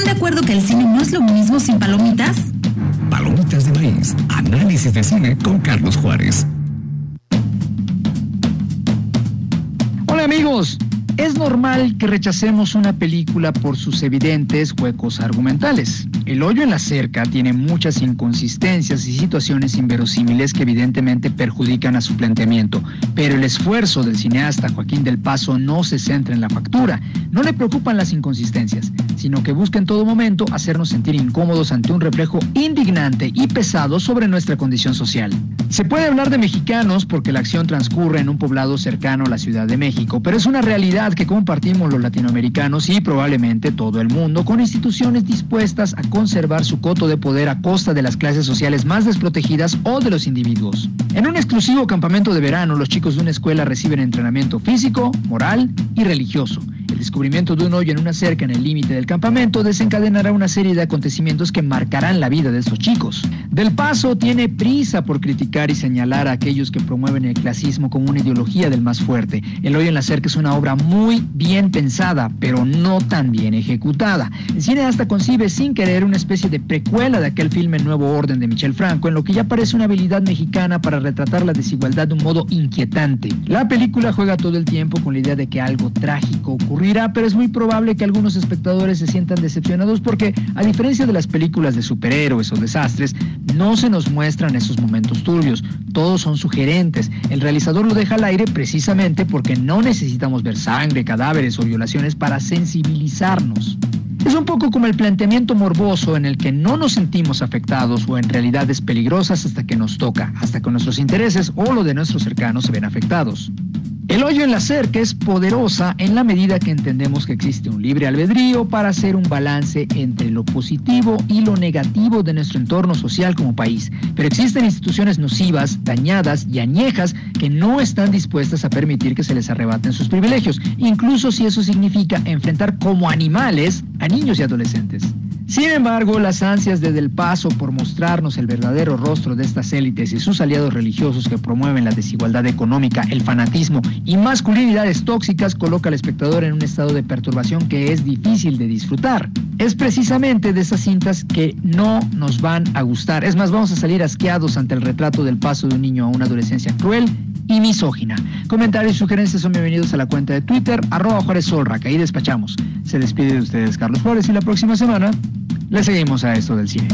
¿Están de acuerdo que el cine no es lo mismo sin palomitas? Palomitas de maíz. Análisis de cine con Carlos Juárez. Hola amigos. Es normal que rechacemos una película por sus evidentes huecos argumentales. El hoyo en la cerca tiene muchas inconsistencias y situaciones inverosímiles que evidentemente perjudican a su planteamiento, pero el esfuerzo del cineasta Joaquín del Paso no se centra en la factura, no le preocupan las inconsistencias, sino que busca en todo momento hacernos sentir incómodos ante un reflejo indignante y pesado sobre nuestra condición social. Se puede hablar de mexicanos porque la acción transcurre en un poblado cercano a la Ciudad de México, pero es una realidad que compartimos los latinoamericanos y probablemente todo el mundo con instituciones dispuestas a conservar su coto de poder a costa de las clases sociales más desprotegidas o de los individuos. En un exclusivo campamento de verano, los chicos de una escuela reciben entrenamiento físico, moral y religioso el descubrimiento de un hoyo en una cerca en el límite del campamento desencadenará una serie de acontecimientos que marcarán la vida de estos chicos. Del Paso tiene prisa por criticar y señalar a aquellos que promueven el clasismo como una ideología del más fuerte. El hoyo en la cerca es una obra muy bien pensada, pero no tan bien ejecutada. El cine hasta concibe sin querer una especie de precuela de aquel filme Nuevo Orden de Michel Franco, en lo que ya parece una habilidad mexicana para retratar la desigualdad de un modo inquietante. La película juega todo el tiempo con la idea de que algo trágico ocurre pero es muy probable que algunos espectadores se sientan decepcionados porque, a diferencia de las películas de superhéroes o desastres, no se nos muestran esos momentos turbios. Todos son sugerentes. El realizador lo deja al aire precisamente porque no necesitamos ver sangre, cadáveres o violaciones para sensibilizarnos. Es un poco como el planteamiento morboso en el que no nos sentimos afectados o en realidades peligrosas hasta que nos toca, hasta que nuestros intereses o lo de nuestros cercanos se ven afectados. El hoyo en la cerca es poderosa en la medida que entendemos que existe un libre albedrío para hacer un balance entre lo positivo y lo negativo de nuestro entorno social como país. Pero existen instituciones nocivas, dañadas y añejas que no están dispuestas a permitir que se les arrebaten sus privilegios, incluso si eso significa enfrentar como animales a niños y adolescentes. Sin embargo, las ansias de Del Paso por mostrarnos el verdadero rostro de estas élites y sus aliados religiosos que promueven la desigualdad económica, el fanatismo y masculinidades tóxicas coloca al espectador en un estado de perturbación que es difícil de disfrutar. Es precisamente de esas cintas que no nos van a gustar. Es más, vamos a salir asqueados ante el retrato del paso de un niño a una adolescencia cruel y misógina. Comentarios y sugerencias son bienvenidos a la cuenta de Twitter, arroba Juárez Solra, que ahí despachamos. Se despide de ustedes Carlos Juárez y la próxima semana le seguimos a esto del cine.